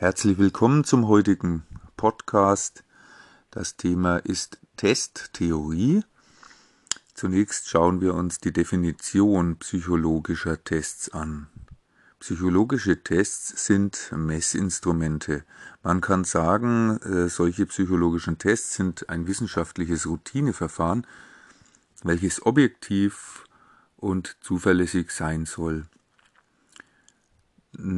Herzlich willkommen zum heutigen Podcast. Das Thema ist Testtheorie. Zunächst schauen wir uns die Definition psychologischer Tests an. Psychologische Tests sind Messinstrumente. Man kann sagen, äh, solche psychologischen Tests sind ein wissenschaftliches Routineverfahren, welches objektiv und zuverlässig sein soll.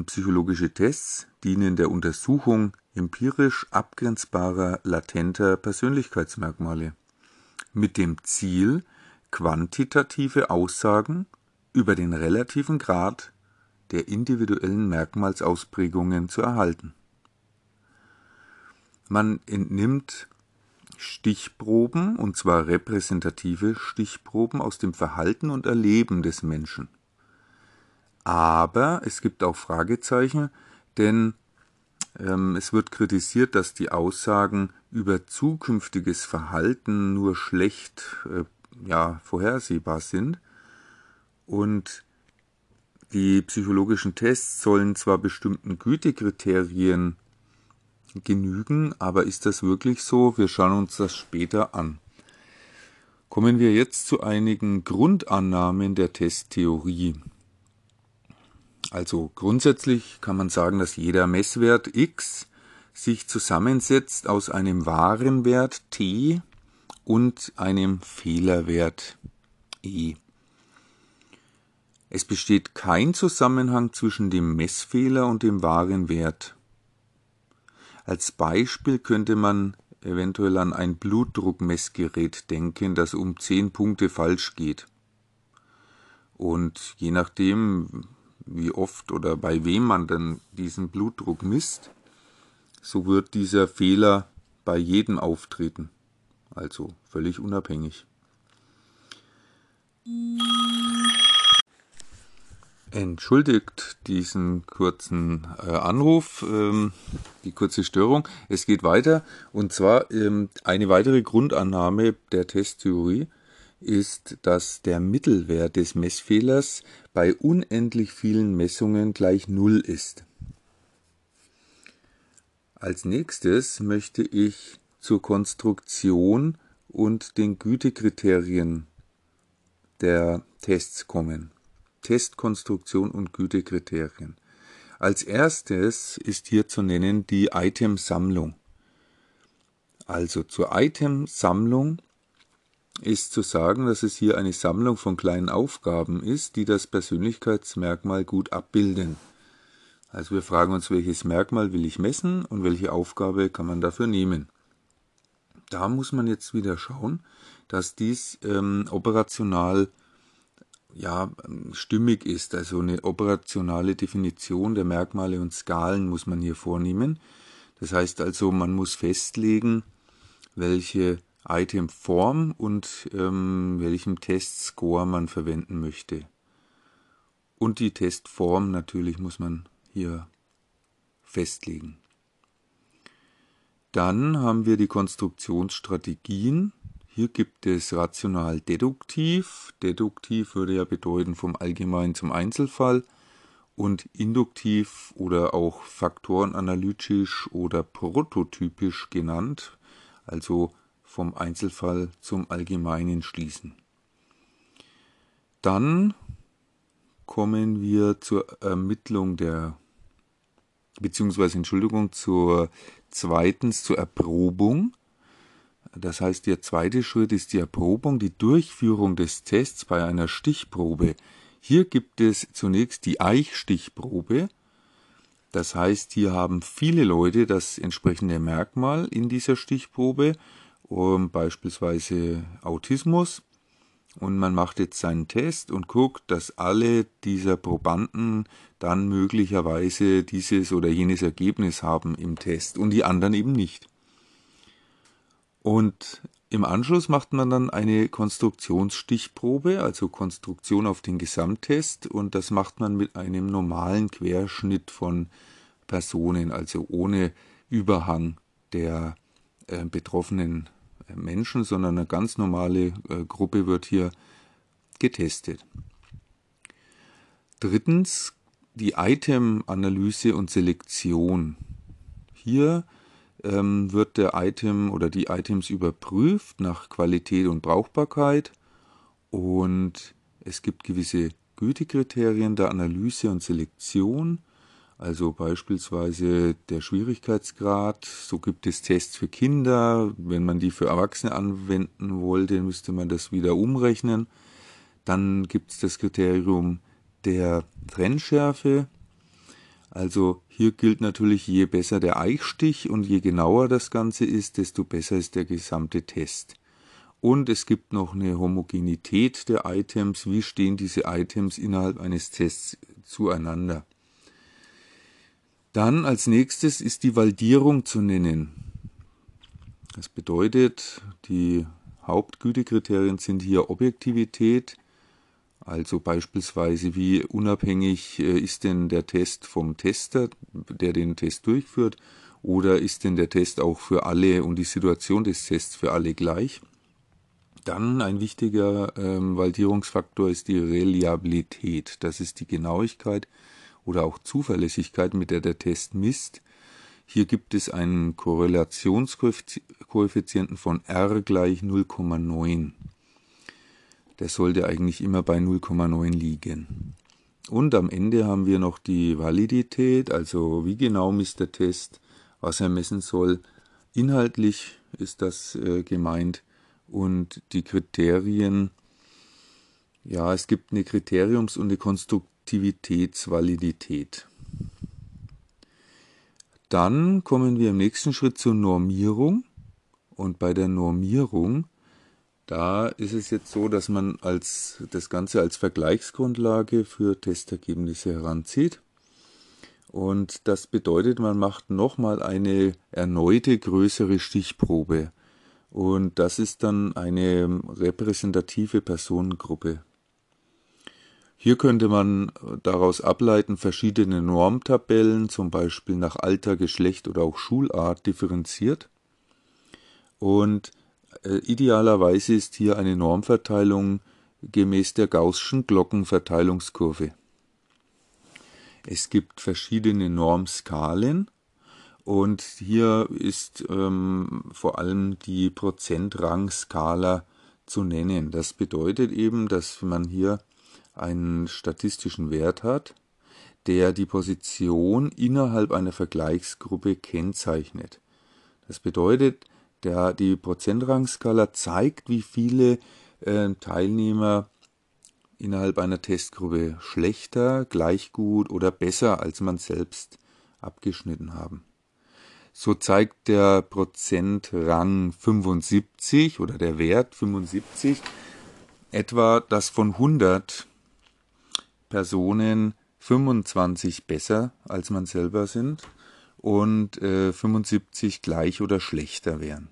Psychologische Tests dienen der Untersuchung empirisch abgrenzbarer latenter Persönlichkeitsmerkmale mit dem Ziel, quantitative Aussagen über den relativen Grad der individuellen Merkmalsausprägungen zu erhalten. Man entnimmt Stichproben, und zwar repräsentative Stichproben aus dem Verhalten und Erleben des Menschen. Aber es gibt auch Fragezeichen, denn ähm, es wird kritisiert, dass die Aussagen über zukünftiges Verhalten nur schlecht äh, ja, vorhersehbar sind. Und die psychologischen Tests sollen zwar bestimmten Gütekriterien genügen, aber ist das wirklich so? Wir schauen uns das später an. Kommen wir jetzt zu einigen Grundannahmen der Testtheorie. Also grundsätzlich kann man sagen, dass jeder Messwert x sich zusammensetzt aus einem wahren Wert t und einem Fehlerwert e. Es besteht kein Zusammenhang zwischen dem Messfehler und dem wahren Wert. Als Beispiel könnte man eventuell an ein Blutdruckmessgerät denken, das um 10 Punkte falsch geht. Und je nachdem, wie oft oder bei wem man dann diesen Blutdruck misst, so wird dieser Fehler bei jedem auftreten. Also völlig unabhängig. Entschuldigt diesen kurzen äh, Anruf, ähm, die kurze Störung. Es geht weiter und zwar ähm, eine weitere Grundannahme der Testtheorie ist, dass der Mittelwert des Messfehlers bei unendlich vielen Messungen gleich Null ist. Als nächstes möchte ich zur Konstruktion und den Gütekriterien der Tests kommen. Testkonstruktion und Gütekriterien. Als erstes ist hier zu nennen die Itemsammlung. Also zur Itemsammlung ist zu sagen, dass es hier eine Sammlung von kleinen Aufgaben ist, die das Persönlichkeitsmerkmal gut abbilden. Also wir fragen uns, welches Merkmal will ich messen und welche Aufgabe kann man dafür nehmen. Da muss man jetzt wieder schauen, dass dies ähm, operational ja, stimmig ist. Also eine operationale Definition der Merkmale und Skalen muss man hier vornehmen. Das heißt also, man muss festlegen, welche Itemform und ähm, welchem Testscore man verwenden möchte. Und die Testform natürlich muss man hier festlegen. Dann haben wir die Konstruktionsstrategien. Hier gibt es rational deduktiv. Deduktiv würde ja bedeuten vom Allgemeinen zum Einzelfall. Und induktiv oder auch faktorenanalytisch oder prototypisch genannt, also vom Einzelfall zum Allgemeinen schließen. Dann kommen wir zur Ermittlung der, beziehungsweise Entschuldigung, zur zweitens zur Erprobung. Das heißt, der zweite Schritt ist die Erprobung, die Durchführung des Tests bei einer Stichprobe. Hier gibt es zunächst die Eichstichprobe. Das heißt, hier haben viele Leute das entsprechende Merkmal in dieser Stichprobe um beispielsweise Autismus und man macht jetzt seinen Test und guckt, dass alle dieser Probanden dann möglicherweise dieses oder jenes Ergebnis haben im Test und die anderen eben nicht. Und im Anschluss macht man dann eine Konstruktionsstichprobe, also Konstruktion auf den Gesamttest und das macht man mit einem normalen Querschnitt von Personen, also ohne Überhang der äh, betroffenen Menschen, sondern eine ganz normale äh, Gruppe wird hier getestet. Drittens die Item-Analyse und Selektion. Hier ähm, wird der Item oder die Items überprüft nach Qualität und Brauchbarkeit und es gibt gewisse Gütekriterien der Analyse und Selektion, also beispielsweise der Schwierigkeitsgrad. So gibt es Tests für Kinder. Wenn man die für Erwachsene anwenden wollte, müsste man das wieder umrechnen. Dann gibt es das Kriterium der Trennschärfe. Also hier gilt natürlich, je besser der Eichstich und je genauer das Ganze ist, desto besser ist der gesamte Test. Und es gibt noch eine Homogenität der Items. Wie stehen diese Items innerhalb eines Tests zueinander? Dann als nächstes ist die Valdierung zu nennen. Das bedeutet, die Hauptgütekriterien sind hier Objektivität, also beispielsweise, wie unabhängig äh, ist denn der Test vom Tester, der den Test durchführt, oder ist denn der Test auch für alle und die Situation des Tests für alle gleich? Dann ein wichtiger ähm, Validierungsfaktor ist die Reliabilität. Das ist die Genauigkeit oder auch Zuverlässigkeit, mit der der Test misst. Hier gibt es einen Korrelationskoeffizienten von R gleich 0,9. Der sollte eigentlich immer bei 0,9 liegen. Und am Ende haben wir noch die Validität, also wie genau misst der Test, was er messen soll. Inhaltlich ist das äh, gemeint und die Kriterien. Ja, es gibt eine Kriteriums- und eine Konstruktivitätsvalidität. Dann kommen wir im nächsten Schritt zur Normierung. Und bei der Normierung da ist es jetzt so, dass man als, das Ganze als Vergleichsgrundlage für Testergebnisse heranzieht. Und das bedeutet, man macht nochmal eine erneute größere Stichprobe. Und das ist dann eine repräsentative Personengruppe. Hier könnte man daraus ableiten verschiedene Normtabellen, zum Beispiel nach Alter, Geschlecht oder auch Schulart differenziert. Und äh, idealerweise ist hier eine Normverteilung gemäß der Gaußschen Glockenverteilungskurve. Es gibt verschiedene Normskalen und hier ist ähm, vor allem die Prozentrangskala zu nennen. Das bedeutet eben, dass man hier einen statistischen Wert hat, der die Position innerhalb einer Vergleichsgruppe kennzeichnet. Das bedeutet, der, die Prozentrangskala zeigt, wie viele äh, Teilnehmer innerhalb einer Testgruppe schlechter, gleich gut oder besser als man selbst abgeschnitten haben. So zeigt der Prozentrang 75 oder der Wert 75 etwa, dass von 100 Personen 25 besser als man selber sind und äh, 75 gleich oder schlechter wären.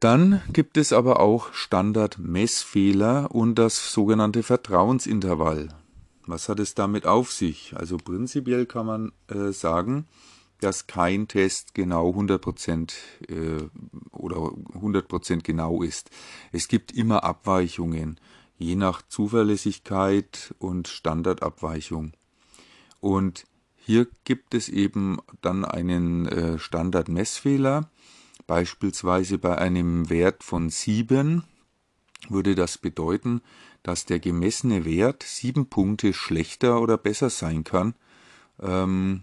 Dann gibt es aber auch Standardmessfehler und das sogenannte Vertrauensintervall. Was hat es damit auf sich? Also prinzipiell kann man äh, sagen, dass kein Test genau 100% äh, oder 100% genau ist. Es gibt immer Abweichungen, je nach Zuverlässigkeit und Standardabweichung. Und hier gibt es eben dann einen äh, Standardmessfehler. Beispielsweise bei einem Wert von 7 würde das bedeuten, dass der gemessene Wert 7 Punkte schlechter oder besser sein kann. Ähm,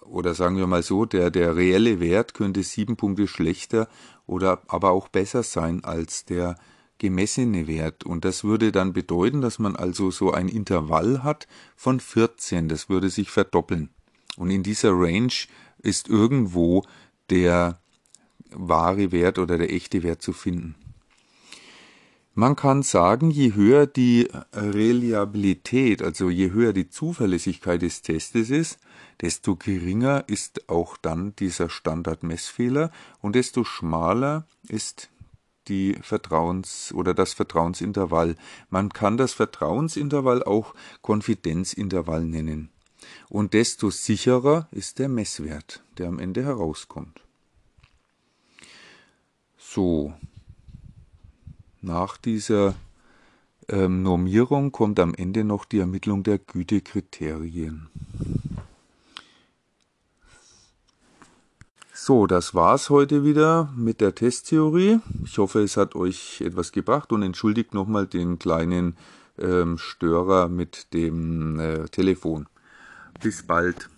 oder sagen wir mal so, der, der reelle Wert könnte 7 Punkte schlechter oder aber auch besser sein als der gemessene Wert. Und das würde dann bedeuten, dass man also so ein Intervall hat von 14. Das würde sich verdoppeln. Und in dieser Range ist irgendwo der wahre Wert oder der echte Wert zu finden. Man kann sagen, je höher die Reliabilität, also je höher die Zuverlässigkeit des Testes ist, desto geringer ist auch dann dieser Standardmessfehler und desto schmaler ist die Vertrauens- oder das Vertrauensintervall. Man kann das Vertrauensintervall auch Konfidenzintervall nennen. Und desto sicherer ist der Messwert, der am Ende herauskommt. So, nach dieser ähm, Normierung kommt am Ende noch die Ermittlung der Gütekriterien. So, das war's heute wieder mit der Testtheorie. Ich hoffe, es hat euch etwas gebracht und entschuldigt nochmal den kleinen ähm, Störer mit dem äh, Telefon. Bis bald.